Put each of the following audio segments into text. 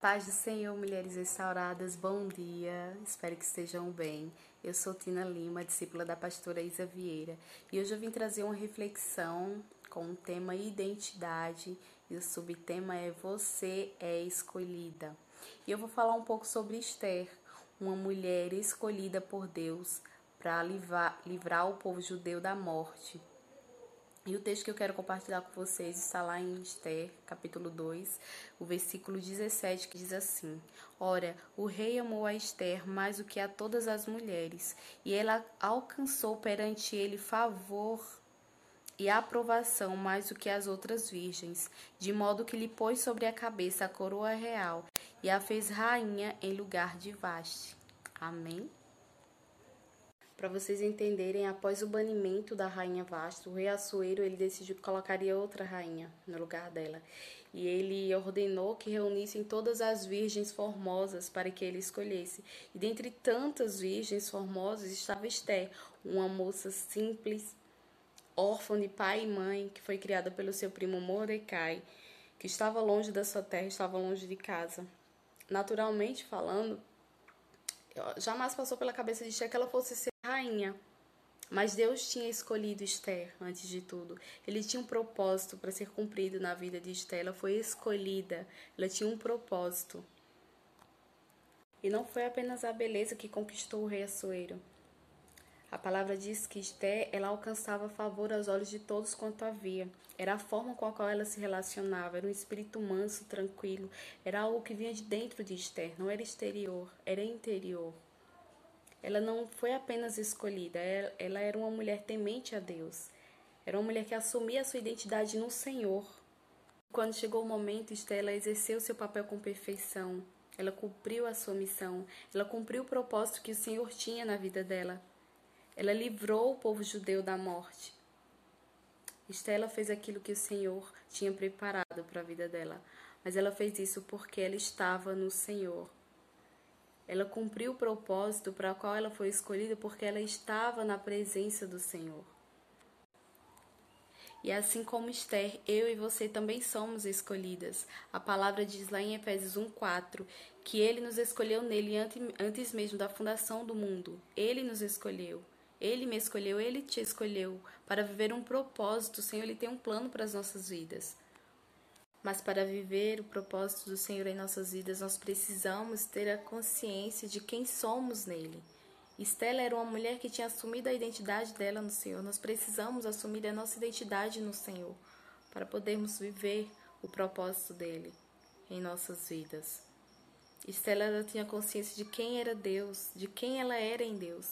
Paz do Senhor, mulheres restauradas, bom dia, espero que estejam bem. Eu sou Tina Lima, discípula da pastora Isa Vieira, e hoje eu vim trazer uma reflexão com o tema identidade e o subtema é Você é escolhida. E eu vou falar um pouco sobre Esther, uma mulher escolhida por Deus para livrar, livrar o povo judeu da morte. E o texto que eu quero compartilhar com vocês está lá em Esther, capítulo 2, o versículo 17, que diz assim: Ora, o rei amou a Esther mais do que a todas as mulheres, e ela alcançou perante ele favor e aprovação mais do que as outras virgens, de modo que lhe pôs sobre a cabeça a coroa real e a fez rainha em lugar de Vaste. Amém? Para vocês entenderem, após o banimento da rainha Vasta, o rei Assuero ele decidiu que colocaria outra rainha no lugar dela. E ele ordenou que reunissem todas as virgens formosas para que ele escolhesse. E dentre tantas virgens formosas estava Esté, uma moça simples, órfã de pai e mãe, que foi criada pelo seu primo Mordecai, que estava longe da sua terra, estava longe de casa. Naturalmente falando, jamais passou pela cabeça de Esté que ela fosse ser rainha. Mas Deus tinha escolhido Esther antes de tudo. Ele tinha um propósito para ser cumprido na vida de Esther. Ela foi escolhida. Ela tinha um propósito. E não foi apenas a beleza que conquistou o rei Assuero. A palavra diz que Esther ela alcançava favor aos olhos de todos quanto havia. Era a forma com a qual ela se relacionava, era um espírito manso, tranquilo. Era algo que vinha de dentro de Esther, não era exterior, era interior. Ela não foi apenas escolhida, ela era uma mulher temente a Deus. Era uma mulher que assumia a sua identidade no Senhor. Quando chegou o momento, Estela exerceu seu papel com perfeição. Ela cumpriu a sua missão. Ela cumpriu o propósito que o Senhor tinha na vida dela. Ela livrou o povo judeu da morte. Estela fez aquilo que o Senhor tinha preparado para a vida dela, mas ela fez isso porque ela estava no Senhor. Ela cumpriu o propósito para o qual ela foi escolhida porque ela estava na presença do Senhor. E assim como Esther, eu e você também somos escolhidas. A palavra diz lá em Efésios 1:4 que ele nos escolheu nele antes mesmo da fundação do mundo. Ele nos escolheu. Ele me escolheu, ele te escolheu para viver um propósito. O Senhor ele tem um plano para as nossas vidas. Mas para viver o propósito do Senhor em nossas vidas, nós precisamos ter a consciência de quem somos nele. Estela era uma mulher que tinha assumido a identidade dela no Senhor. Nós precisamos assumir a nossa identidade no Senhor para podermos viver o propósito dele em nossas vidas. Estela ela tinha consciência de quem era Deus, de quem ela era em Deus.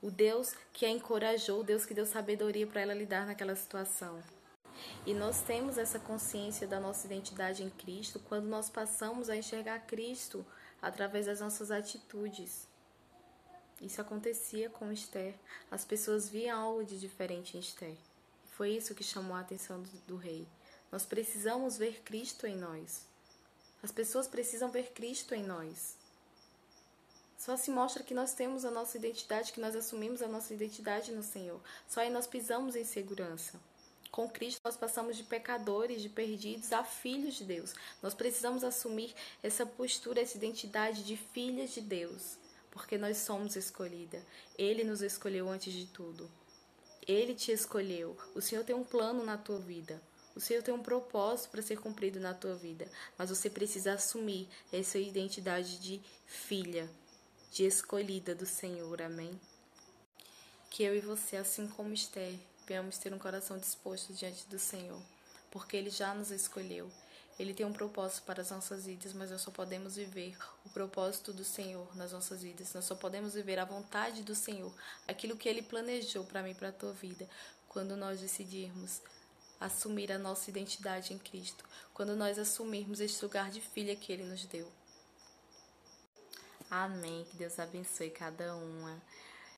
O Deus que a encorajou, o Deus que deu sabedoria para ela lidar naquela situação. E nós temos essa consciência da nossa identidade em Cristo quando nós passamos a enxergar Cristo através das nossas atitudes. Isso acontecia com Esther. As pessoas viam algo de diferente em Esther. Foi isso que chamou a atenção do, do rei. Nós precisamos ver Cristo em nós. As pessoas precisam ver Cristo em nós. Só se mostra que nós temos a nossa identidade, que nós assumimos a nossa identidade no Senhor. Só aí nós pisamos em segurança. Com Cristo nós passamos de pecadores, de perdidos a filhos de Deus. Nós precisamos assumir essa postura, essa identidade de filhas de Deus, porque nós somos escolhida. Ele nos escolheu antes de tudo. Ele te escolheu. O Senhor tem um plano na tua vida. O Senhor tem um propósito para ser cumprido na tua vida, mas você precisa assumir essa identidade de filha, de escolhida do Senhor. Amém? Que eu e você, assim como Esther, venhamos ter um coração disposto diante do Senhor, porque Ele já nos escolheu. Ele tem um propósito para as nossas vidas, mas nós só podemos viver o propósito do Senhor nas nossas vidas. Nós só podemos viver a vontade do Senhor, aquilo que Ele planejou para mim e para a tua vida, quando nós decidirmos assumir a nossa identidade em Cristo, quando nós assumirmos este lugar de filha que Ele nos deu. Amém. Que Deus abençoe cada uma.